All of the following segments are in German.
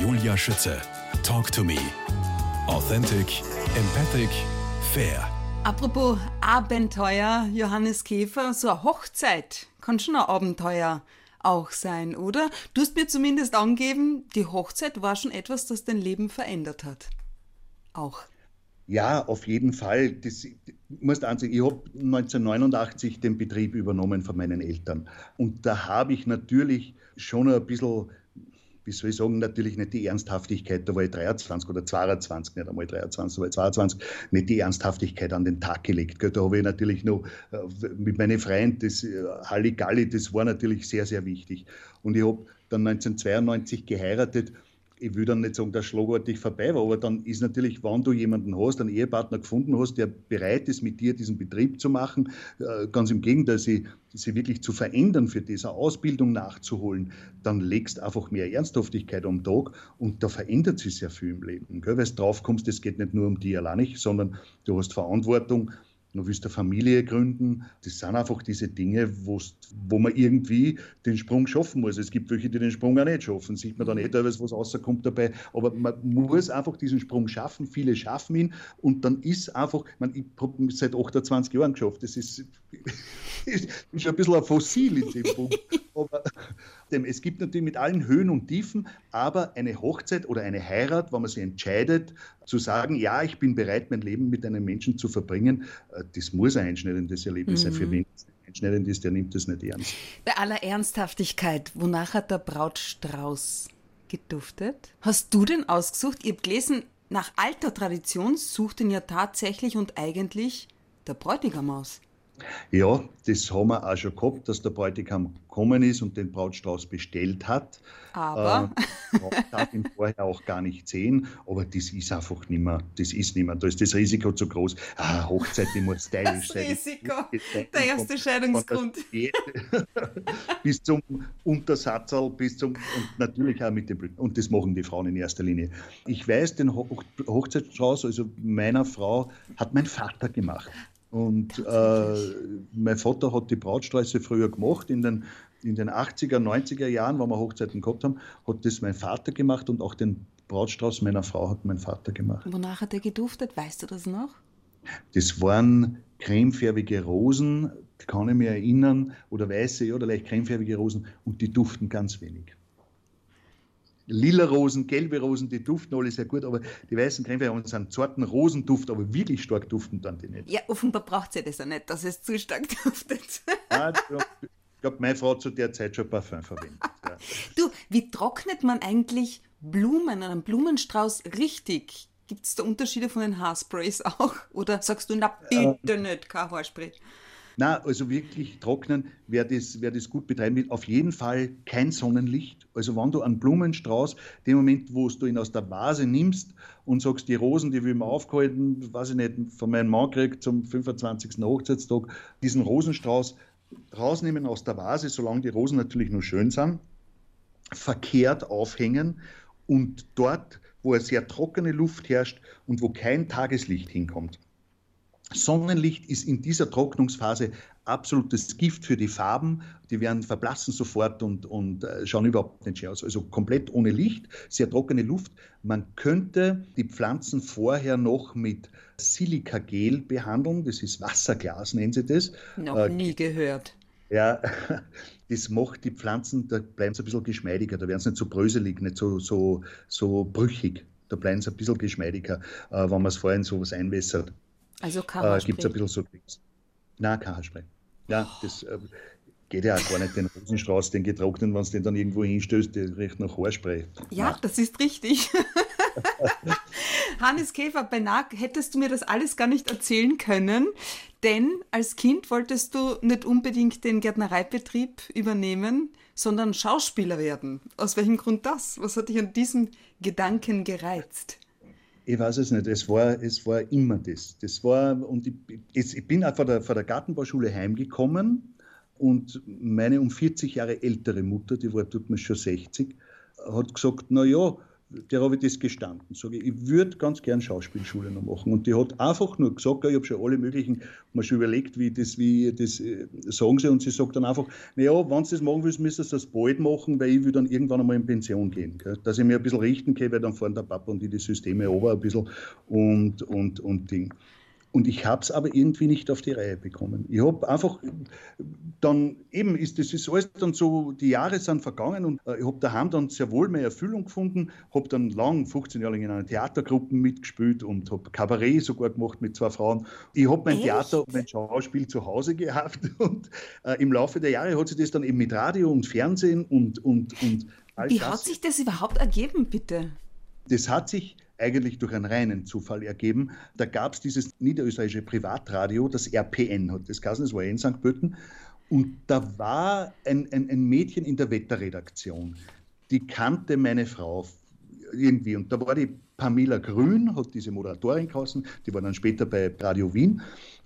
Julia Schütze. Talk to me. Authentic, empathic, fair. Apropos Abenteuer, Johannes Käfer, so eine Hochzeit kann schon ein Abenteuer auch sein, oder? Du hast mir zumindest angegeben, die Hochzeit war schon etwas, das dein Leben verändert hat. Auch. Ja, auf jeden Fall. Das, ich muss ansehen, ich habe 1989 den Betrieb übernommen von meinen Eltern. Und da habe ich natürlich schon ein bisschen wie soll ich sagen, natürlich nicht die Ernsthaftigkeit, da war ich 23 oder 22, nicht einmal 23, da war ich 22, nicht die Ernsthaftigkeit an den Tag gelegt. Da habe ich natürlich noch äh, mit meinen Freunden, das äh, Halligalli, das war natürlich sehr, sehr wichtig. Und ich habe dann 1992 geheiratet ich will dann nicht sagen, dass schlagartig vorbei war, aber dann ist natürlich, wenn du jemanden hast, einen Ehepartner gefunden hast, der bereit ist, mit dir diesen Betrieb zu machen, äh, ganz im Gegenteil, sie, sie wirklich zu verändern, für diese Ausbildung nachzuholen, dann legst einfach mehr Ernsthaftigkeit am Tag und da verändert sich sehr viel im Leben. Gell? Weil du drauf kommst, es geht nicht nur um dich allein, sondern du hast Verantwortung du willst eine Familie gründen. Das sind einfach diese Dinge, wo man irgendwie den Sprung schaffen muss. Es gibt welche, die den Sprung auch nicht schaffen. Sieht man dann eh teilweise, was rauskommt dabei. Aber man muss einfach diesen Sprung schaffen. Viele schaffen ihn. Und dann ist einfach, ich, meine, ich habe seit 28 Jahren geschafft. Das ist, ist schon ein bisschen ein Fossil in dem Punkt. Aber es gibt natürlich mit allen Höhen und Tiefen, aber eine Hochzeit oder eine Heirat, wenn man sich entscheidet, zu sagen, ja, ich bin bereit, mein Leben mit einem Menschen zu verbringen, äh, das muss ein einschneidendes Erlebnis mhm. sein. Für wen es einschneidend ist, der nimmt das nicht ernst. Bei aller Ernsthaftigkeit, wonach hat der Brautstrauß geduftet? Hast du den ausgesucht? Ihr habt gelesen, nach alter Tradition sucht ihn ja tatsächlich und eigentlich der Bräutigam aus. Ja, das haben wir auch schon gehabt, dass der Bräutigam gekommen ist und den Brautstrauß bestellt hat. Aber. Äh, darf ihn vorher auch gar nicht sehen, aber das ist einfach nicht mehr, das ist nicht mehr, da ist das Risiko zu groß. Ah, Hochzeit, die muss stylisch sein. Das Risiko, der erste Scheidungsgrund. bis zum Untersatzal, bis zum, und natürlich auch mit dem, und das machen die Frauen in erster Linie. Ich weiß, den Hochzeitsstrauß, also meiner Frau, hat mein Vater gemacht. Und äh, mein Vater hat die Brautstraße früher gemacht. In den, in den 80er, 90er Jahren, wo wir Hochzeiten gehabt haben, hat das mein Vater gemacht und auch den Brautstrauß meiner Frau hat mein Vater gemacht. Wonach hat er geduftet? Weißt du das noch? Das waren cremefärbige Rosen, kann ich mich erinnern, oder weiße oder leicht cremefärbige Rosen und die duften ganz wenig lila Rosen, gelbe Rosen, die duften alle sehr gut, aber die weißen Cremefärbungen haben einen zarten Rosenduft, aber wirklich stark duften dann die nicht. Ja, offenbar braucht sie das auch nicht, dass es zu stark duftet. Ja, ich glaube, meine Frau hat zu der Zeit schon Parfum verwendet. Ja. Du, wie trocknet man eigentlich Blumen, einen Blumenstrauß richtig? Gibt es da Unterschiede von den Haarsprays auch? Oder sagst du, na bitte äh, nicht, kein Haarspray? Na, also wirklich trocknen, wer das, wer das gut betreiben will, auf jeden Fall kein Sonnenlicht. Also wenn du einen Blumenstrauß, dem Moment, wo du ihn aus der Vase nimmst und sagst, die Rosen, die will man aufgehalten, weiß ich nicht, von meinem Mann kriegt zum 25. Hochzeitstag, diesen Rosenstrauß rausnehmen aus der Vase, solange die Rosen natürlich nur schön sind, verkehrt aufhängen und dort, wo eine sehr trockene Luft herrscht und wo kein Tageslicht hinkommt, Sonnenlicht ist in dieser Trocknungsphase absolutes Gift für die Farben. Die werden verblassen sofort und, und äh, schauen überhaupt nicht schön aus. Also komplett ohne Licht, sehr trockene Luft. Man könnte die Pflanzen vorher noch mit Silikagel behandeln. Das ist Wasserglas, nennen sie das. Noch äh, nie gehört. Ja, das macht die Pflanzen, da bleiben sie ein bisschen geschmeidiger, da werden sie nicht so bröselig, nicht so, so, so brüchig. Da bleiben sie ein bisschen geschmeidiger, äh, wenn man es vorhin so was einwässert. Also Haarspray. Äh, Gibt es ein bisschen so kein Haarspray. Ja, oh. das äh, geht ja auch gar nicht, den Rosenstrauß, den getrockneten, wenn du den dann irgendwo hinstößt, der riecht nach Haarspray. Ja, Nein. das ist richtig. Hannes Käfer, beinahe hättest du mir das alles gar nicht erzählen können, denn als Kind wolltest du nicht unbedingt den Gärtnereibetrieb übernehmen, sondern Schauspieler werden. Aus welchem Grund das? Was hat dich an diesem Gedanken gereizt? Ich weiß es nicht. Es war, es war immer das. Das war, und ich, ich bin auch von der, von der Gartenbauschule heimgekommen und meine um 40 Jahre ältere Mutter, die war tut mir schon 60, hat gesagt, na ja, der habe ich das gestanden. Sage ich, ich würde ganz gern Schauspielschule noch machen. Und die hat einfach nur gesagt, ich habe schon alle möglichen, mal schon überlegt, wie das, wie das äh, sagen sie, und sie sagt dann einfach, naja, wenn du das machen willst, müsstest du das bald machen, weil ich will dann irgendwann einmal in Pension gehen. Gell? Dass ich mir ein bisschen richten kann, weil dann fahren der Papa und die die Systeme over ein bisschen und, und, und Ding. Und ich habe es aber irgendwie nicht auf die Reihe bekommen. Ich habe einfach dann eben ist das ist alles dann so, die Jahre sind vergangen und äh, ich habe daheim dann sehr wohl mehr Erfüllung gefunden, habe dann lang, 15 Jahre lang in einer Theatergruppe mitgespielt und habe Kabarett sogar gemacht mit zwei Frauen. Ich habe mein Echt? Theater und mein Schauspiel zu Hause gehabt und äh, im Laufe der Jahre hat sich das dann eben mit Radio und Fernsehen und und und Wie hat sich das überhaupt ergeben, bitte? Das hat sich eigentlich durch einen reinen Zufall ergeben. Da gab es dieses niederösterreichische Privatradio, das RPN hat das geheißen, das war in St. Pölten. Und da war ein, ein, ein Mädchen in der Wetterredaktion, die kannte meine Frau irgendwie. Und da war die Pamela Grün, hat diese Moderatorin geheißen, die war dann später bei Radio Wien.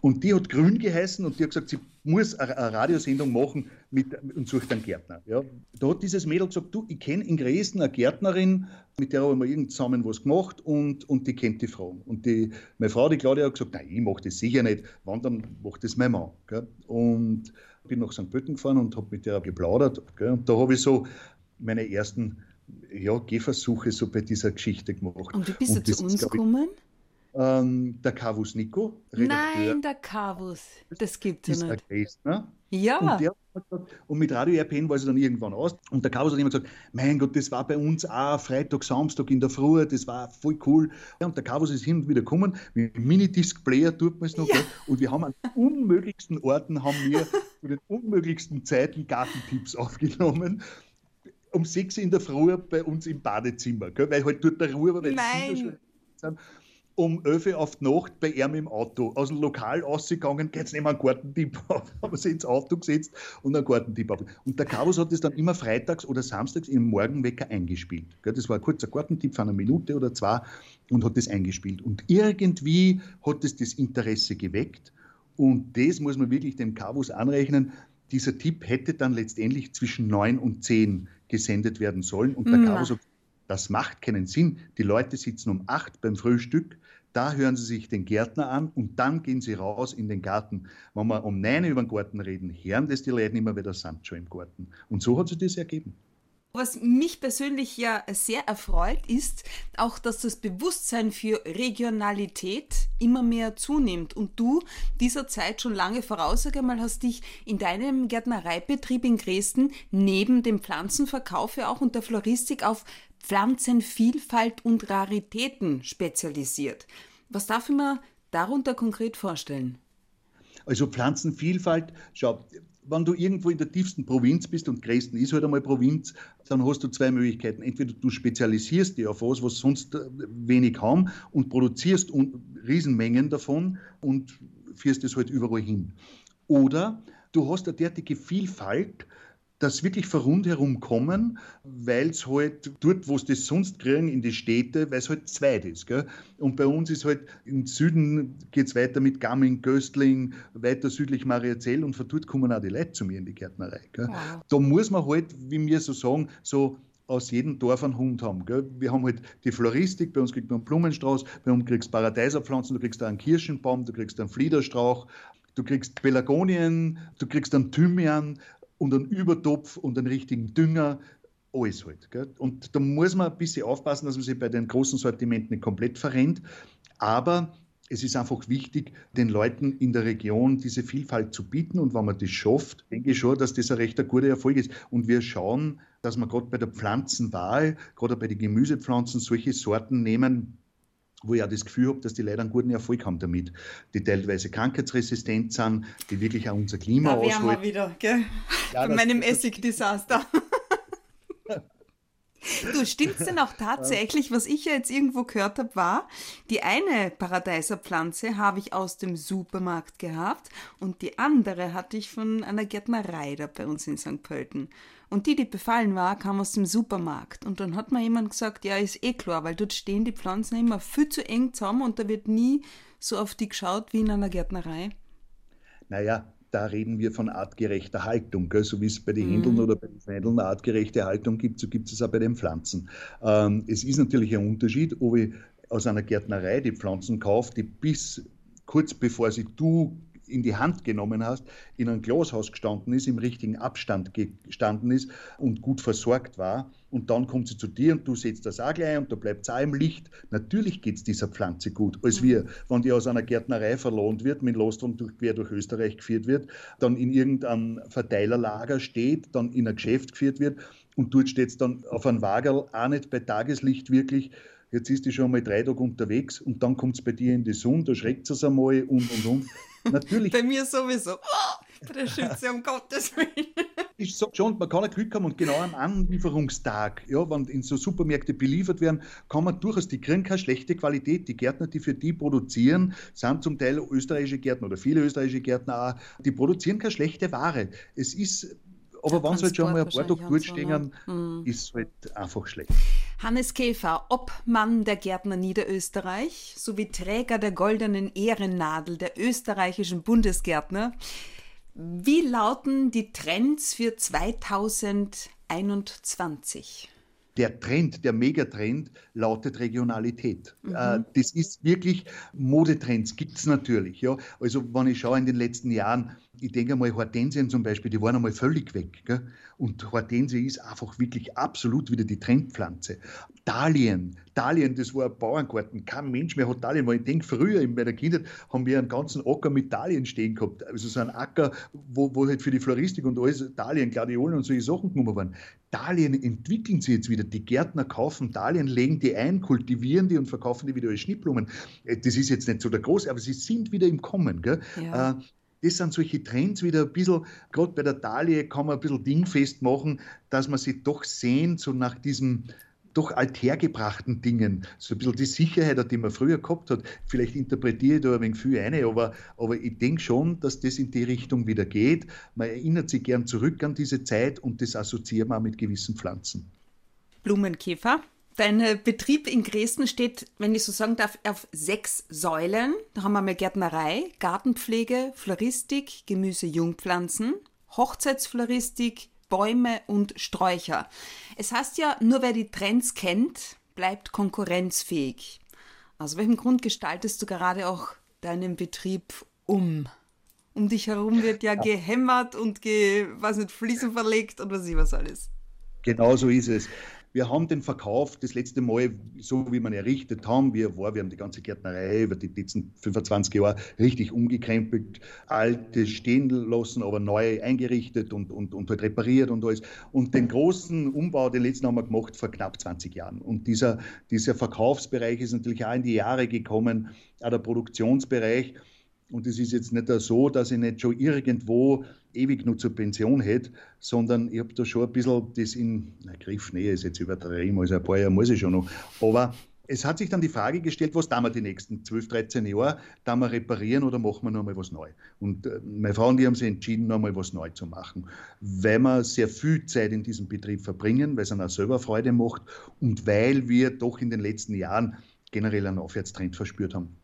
Und die hat Grün geheißen und die hat gesagt, sie muss eine, Radiosendung machen mit, und sucht einen Gärtner. Ja. Da hat dieses Mädel gesagt, du, ich kenne in Dresden eine Gärtnerin, mit der haben wir irgend zusammen was gemacht und, und die kennt die Frau. Und die, meine Frau, die Claudia, hat gesagt, nein, ich mache das sicher nicht, wann dann macht das mein Mann. Gell. Und bin nach St. Pölten gefahren und habe mit der geplaudert. Gell. Und da habe ich so meine ersten ja, Gehversuche so bei dieser Geschichte gemacht. Und wie bist du zu uns gekommen? Ähm, der Kavus Nico. Redakteur, Nein, der Kavus. Das gibt es ja nicht. Dresdner. Ja. Und, der, und, mit Radio RPN war es dann irgendwann aus. Und der Kavus hat immer gesagt, mein Gott, das war bei uns auch Freitag, Samstag in der Früh, das war voll cool. und der Kavus ist hin und wieder gekommen, mit Minidisc-Player tut man es noch. Ja. Und wir haben an unmöglichsten Orten, haben wir zu den unmöglichsten Zeiten Gartentipps aufgenommen um sechs in der Früh bei uns im Badezimmer, gell? weil halt dort der Ruhe war, weil Nein. die Kinder schon sind um 11 Uhr auf die Nacht bei ihm im Auto. Aus dem Lokal ausgegangen, geht's nicht mehr einen Gartentipp auf. Haben sie ins Auto gesetzt und einen Gartentipp auf. Und der Carlos hat das dann immer freitags oder samstags im Morgenwecker eingespielt. Das war ein kurzer Gartentipp von einer Minute oder zwei und hat das eingespielt. Und irgendwie hat es das, das Interesse geweckt. Und das muss man wirklich dem Carvus anrechnen. Dieser Tipp hätte dann letztendlich zwischen 9 und 10 gesendet werden sollen. Und der Carvus hat das macht keinen Sinn. Die Leute sitzen um acht beim Frühstück, da hören sie sich den Gärtner an und dann gehen sie raus in den Garten. Wenn wir um neun über den Garten reden, hören das die Leute immer wieder sind schon im Garten. Und so hat sich das ergeben. Was mich persönlich ja sehr erfreut, ist auch, dass das Bewusstsein für Regionalität immer mehr zunimmt und du dieser Zeit schon lange voraus, sag einmal, hast dich in deinem Gärtnereibetrieb in Dresden neben dem Pflanzenverkauf ja auch und der Floristik auf Pflanzenvielfalt und Raritäten spezialisiert. Was darf ich mir darunter konkret vorstellen? Also Pflanzenvielfalt, schau, wenn du irgendwo in der tiefsten Provinz bist und Dresden ist halt einmal Provinz, dann hast du zwei Möglichkeiten. Entweder du spezialisierst dich auf was, was sonst äh, wenig haben und produzierst Riesenmengen davon und führst es halt überall hin. Oder du hast eine derartige Vielfalt, dass wirklich von rundherum kommen, weil es halt dort, wo sie das sonst kriegen, in die Städte, weil es halt zweit ist. Gell? Und bei uns ist halt im Süden geht es weiter mit Gamming, Göstling, weiter südlich Mariazell und von dort kommen auch die Leute zu mir in die Gärtnerei. Gell? Wow. Da muss man halt, wie wir so sagen, so aus jedem Dorf einen Hund haben. Gell? Wir haben halt die Floristik, bei uns kriegt man einen Blumenstrauß, bei uns kriegst du Paradeiserpflanzen, du kriegst einen Kirschenbaum, du kriegst einen Fliederstrauch, du kriegst Pelargonien, du kriegst einen Thymian, und einen Übertopf und einen richtigen Dünger, alles halt. Gell? Und da muss man ein bisschen aufpassen, dass man sich bei den großen Sortimenten nicht komplett verrennt. Aber es ist einfach wichtig, den Leuten in der Region diese Vielfalt zu bieten. Und wenn man das schafft, denke ich schon, dass das ein recht guter Erfolg ist. Und wir schauen, dass wir gerade bei der Pflanzenwahl, gerade bei den Gemüsepflanzen, solche Sorten nehmen, wo ich auch das Gefühl habe, dass die Leute einen guten Erfolg haben damit, die teilweise krankheitsresistent sind, die wirklich auch unser Klima da aushalten. wir wieder, gell? Ja, Bei meinem Essigdesaster. Du, stimmt's denn auch tatsächlich, was ich ja jetzt irgendwo gehört habe, war, die eine Paradeiserpflanze habe ich aus dem Supermarkt gehabt und die andere hatte ich von einer Gärtnerei da bei uns in St. Pölten. Und die, die befallen war, kam aus dem Supermarkt. Und dann hat mir jemand gesagt, ja, ist eh klar, weil dort stehen die Pflanzen immer viel zu eng zusammen und da wird nie so auf die geschaut wie in einer Gärtnerei. Naja, da reden wir von artgerechter Haltung. Gell? So wie es bei den mhm. Händeln oder bei den Feindeln eine artgerechte Haltung gibt, so gibt es auch bei den Pflanzen. Ähm, es ist natürlich ein Unterschied, ob ich aus einer Gärtnerei die Pflanzen kaufe, die bis kurz bevor sie du in die Hand genommen hast, in ein Glashaus gestanden ist, im richtigen Abstand gestanden ist und gut versorgt war. Und dann kommt sie zu dir und du setzt das auch gleich und da bleibt es auch im Licht. Natürlich geht es dieser Pflanze gut, als wir, wenn die aus einer Gärtnerei verlohnt wird, mit Lostrom durch, quer durch Österreich geführt wird, dann in irgendeinem Verteilerlager steht, dann in ein Geschäft geführt wird und dort steht es dann auf einem Wagel, auch nicht bei Tageslicht wirklich, jetzt ist die schon mal drei Tage unterwegs und dann kommt es bei dir in die Sonne, da schreckt es einmal und und und. Natürlich. bei mir sowieso. Oh, bei der Schütze, um Gottes Willen. Ich sage schon, man kann ein Glück haben und genau am Anlieferungstag, ja, wenn in so Supermärkte beliefert werden, kann man durchaus, die kriegen keine schlechte Qualität. Die Gärtner, die für die produzieren, sind zum Teil österreichische Gärtner oder viele österreichische Gärtner auch, die produzieren keine schlechte Ware. Es ist aber wenn sie halt schon mal ein paar Tage gut stehen, ne? hm. ist es halt einfach schlecht. Hannes Käfer, Obmann der Gärtner Niederösterreich sowie Träger der goldenen Ehrennadel der österreichischen Bundesgärtner. Wie lauten die Trends für 2021? der Trend, der Megatrend lautet Regionalität. Mhm. Äh, das ist wirklich, Modetrends gibt es natürlich. Ja. Also wenn ich schaue in den letzten Jahren, ich denke mal, Hortensien zum Beispiel, die waren einmal völlig weg. Gell? Und Hortensie ist einfach wirklich absolut wieder die Trendpflanze. Dahlien, Dahlien, das war ein Bauerngarten. Kein Mensch mehr hat Dahlien. Weil ich denke, früher in meiner Kindheit haben wir einen ganzen Acker mit Dahlien stehen gehabt. Also so ein Acker, wo, wo halt für die Floristik und alles Dahlien, Gladiolen und solche Sachen genommen waren. Dahlien entwickeln sie jetzt wieder. Die Gärtner kaufen Dahlien, legen die ein, kultivieren die und verkaufen die wieder als Schnittblumen. Äh, das ist jetzt nicht so der große, aber sie sind wieder im Kommen. Gell? Ja. Das sind solche Trends wieder ein bisschen, gerade bei der Dahlie kann man ein bisschen dingfest machen, dass man sich doch sehen, so nach diesem doch althergebrachten Dingen, so ein bisschen die Sicherheit, die man früher gehabt hat. Vielleicht interpretiere ich da ein wenig viel eine, aber, aber ich denke schon, dass das in die Richtung wieder geht. Man erinnert sich gern zurück an diese Zeit und das assoziiert man auch mit gewissen Pflanzen. Blumenkäfer, Dein äh, Betrieb in Dresden steht, wenn ich so sagen darf, auf sechs Säulen. Da haben wir mal Gärtnerei, Gartenpflege, Floristik, Gemüse, Jungpflanzen, Hochzeitsfloristik, Bäume und Sträucher. Es heißt ja, nur wer die Trends kennt, bleibt konkurrenzfähig. Aus welchem Grund gestaltest du gerade auch deinen Betrieb um? Um dich herum wird ja, ja. gehämmert und ge, was nicht, Fliesen verlegt und was ich was alles. Genau so ist es. Wir haben den Verkauf das letzte Mal, so wie man errichtet haben, wie er war, wir haben die ganze Gärtnerei über die letzten 25 Jahre richtig umgekrempelt, alte stehen lassen, aber neu eingerichtet und, und, und halt repariert und alles. Und den großen Umbau, den letzten haben wir gemacht vor knapp 20 Jahren. Und dieser, dieser Verkaufsbereich ist natürlich auch in die Jahre gekommen, auch der Produktionsbereich. Und es ist jetzt nicht so, dass ich nicht schon irgendwo ewig nur zur Pension hätte, sondern ich habe da schon ein bisschen das in, na, Griffnähe ist jetzt übertrieben, also ein paar Jahre muss ich schon noch, aber es hat sich dann die Frage gestellt, was tun wir die nächsten 12, 13 Jahre? Tun wir reparieren oder machen wir noch mal was neu? Und äh, meine Frau und die haben sich entschieden, noch mal was neu zu machen, weil wir sehr viel Zeit in diesem Betrieb verbringen, weil es auch selber Freude macht und weil wir doch in den letzten Jahren generell einen Aufwärtstrend verspürt haben.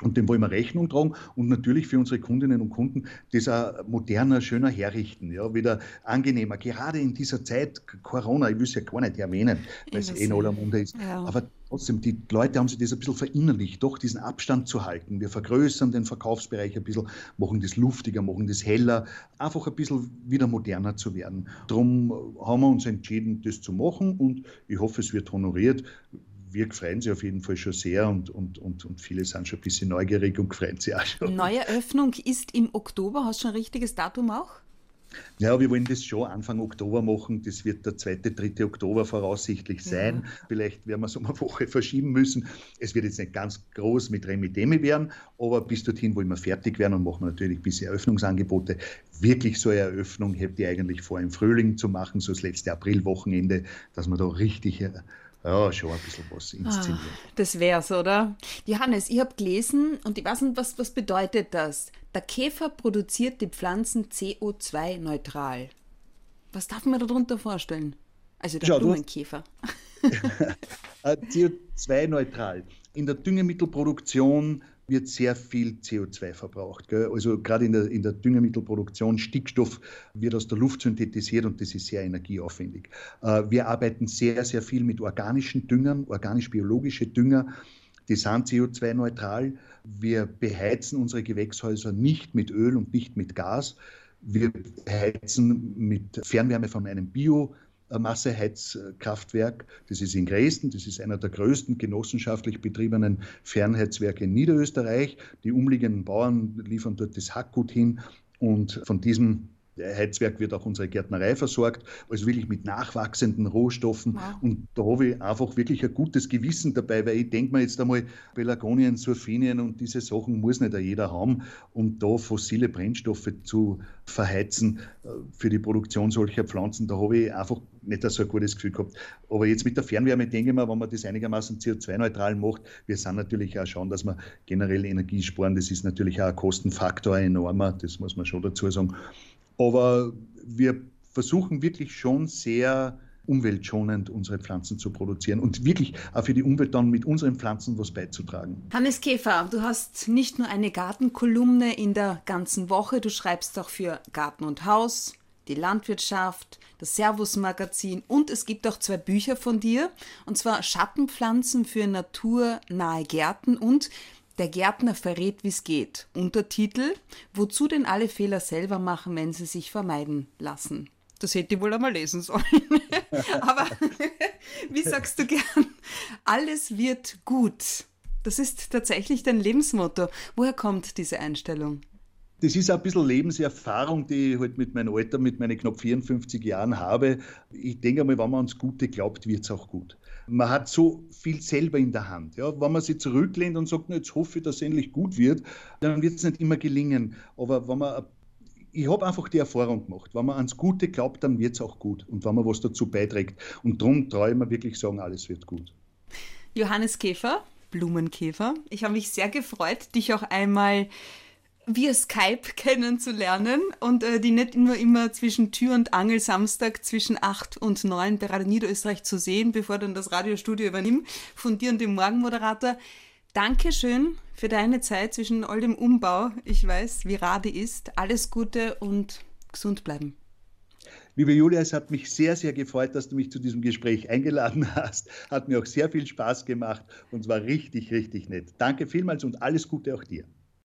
Und dem wollen wir Rechnung tragen und natürlich für unsere Kundinnen und Kunden das auch moderner, schöner herrichten, ja, wieder angenehmer. Gerade in dieser Zeit Corona, ich will es ja gar nicht erwähnen, weil es eh in aller Munde ist. Ja. Aber trotzdem, die Leute haben sich das ein bisschen verinnerlicht, doch diesen Abstand zu halten. Wir vergrößern den Verkaufsbereich ein bisschen, machen das luftiger, machen das heller, einfach ein bisschen wieder moderner zu werden. Darum haben wir uns entschieden, das zu machen und ich hoffe, es wird honoriert wir freuen sich auf jeden Fall schon sehr und, und, und, und viele sind schon ein bisschen neugierig und freuen sich auch schon. Neue Öffnung ist im Oktober. Hast du schon ein richtiges Datum auch? Ja, wir wollen das schon Anfang Oktober machen. Das wird der zweite, dritte Oktober voraussichtlich sein. Ja. Vielleicht werden wir es um eine Woche verschieben müssen. Es wird jetzt nicht ganz groß mit Remi-Demi werden, aber bis dorthin wollen wir fertig werden und machen natürlich ein bisschen Eröffnungsangebote. Wirklich so eine Eröffnung hätte ich eigentlich vor, im Frühling zu machen, so das letzte Aprilwochenende, dass wir da richtig äh, ja, schon ein bisschen was inszenieren. Ah, das wär's, oder? Johannes, ich habe gelesen und ich weiß nicht, was, was bedeutet das? Der Käfer produziert die Pflanzen CO2-neutral. Was darf man darunter vorstellen? Also der Schau, Blumenkäfer. CO2-neutral. In der Düngemittelproduktion wird sehr viel CO2 verbraucht. Gell? Also gerade in der, in der Düngemittelproduktion, Stickstoff wird aus der Luft synthetisiert und das ist sehr energieaufwendig. Äh, wir arbeiten sehr, sehr viel mit organischen Düngern, organisch-biologische Dünger. Die sind CO2-neutral. Wir beheizen unsere Gewächshäuser nicht mit Öl und nicht mit Gas. Wir heizen mit Fernwärme von einem Bio- Masseheizkraftwerk. Das ist in Dresden. Das ist einer der größten genossenschaftlich betriebenen Fernheizwerke in Niederösterreich. Die umliegenden Bauern liefern dort das Hackgut hin und von diesem Heizwerk wird auch unsere Gärtnerei versorgt, also wirklich mit nachwachsenden Rohstoffen. Wow. Und da habe ich einfach wirklich ein gutes Gewissen dabei, weil ich denke mir jetzt einmal, Pelagonien, Surfinien und diese Sachen muss nicht jeder haben, um da fossile Brennstoffe zu verheizen äh, für die Produktion solcher Pflanzen. Da habe ich einfach nicht so ein gutes Gefühl gehabt. Aber jetzt mit der Fernwärme denke ich mir, wenn man das einigermaßen CO2-neutral macht, wir sind natürlich auch schauen, dass wir generell Energie sparen. Das ist natürlich auch ein Kostenfaktor, ein enormer, das muss man schon dazu sagen. Aber wir versuchen wirklich schon sehr umweltschonend unsere Pflanzen zu produzieren und wirklich auch für die Umwelt dann mit unseren Pflanzen was beizutragen. Hannes Käfer, du hast nicht nur eine Gartenkolumne in der ganzen Woche, du schreibst auch für Garten und Haus, die Landwirtschaft, das Servus-Magazin und es gibt auch zwei Bücher von dir, und zwar Schattenpflanzen für naturnahe Gärten und der Gärtner verrät, wie es geht. Untertitel: Wozu denn alle Fehler selber machen, wenn sie sich vermeiden lassen? Das hätte ich wohl einmal lesen sollen. Aber wie sagst du gern? Alles wird gut. Das ist tatsächlich dein Lebensmotto. Woher kommt diese Einstellung? Das ist ein bisschen Lebenserfahrung, die ich halt mit meinem Alter, mit meinen knapp 54 Jahren habe. Ich denke einmal, wenn man ans Gute glaubt, wird es auch gut man hat so viel selber in der Hand. Ja, wenn man sich zurücklehnt und sagt, jetzt hoffe ich, dass es endlich gut wird, dann wird es nicht immer gelingen. Aber wenn man ich habe einfach die Erfahrung gemacht. Wenn man ans Gute glaubt, dann wird es auch gut. Und wenn man was dazu beiträgt. Und darum traue ich mir wirklich sagen, alles wird gut. Johannes Käfer, Blumenkäfer. Ich habe mich sehr gefreut, dich auch einmal via Skype kennenzulernen und äh, die nicht nur immer zwischen Tür und Angel Samstag zwischen 8 und 9 bei Radio Niederösterreich zu sehen, bevor dann das Radiostudio übernimmt, von dir und dem Morgenmoderator. Dankeschön für deine Zeit zwischen all dem Umbau. Ich weiß, wie Rade ist. Alles Gute und gesund bleiben. Liebe Julia, es hat mich sehr, sehr gefreut, dass du mich zu diesem Gespräch eingeladen hast. Hat mir auch sehr viel Spaß gemacht und war richtig, richtig nett. Danke vielmals und alles Gute auch dir.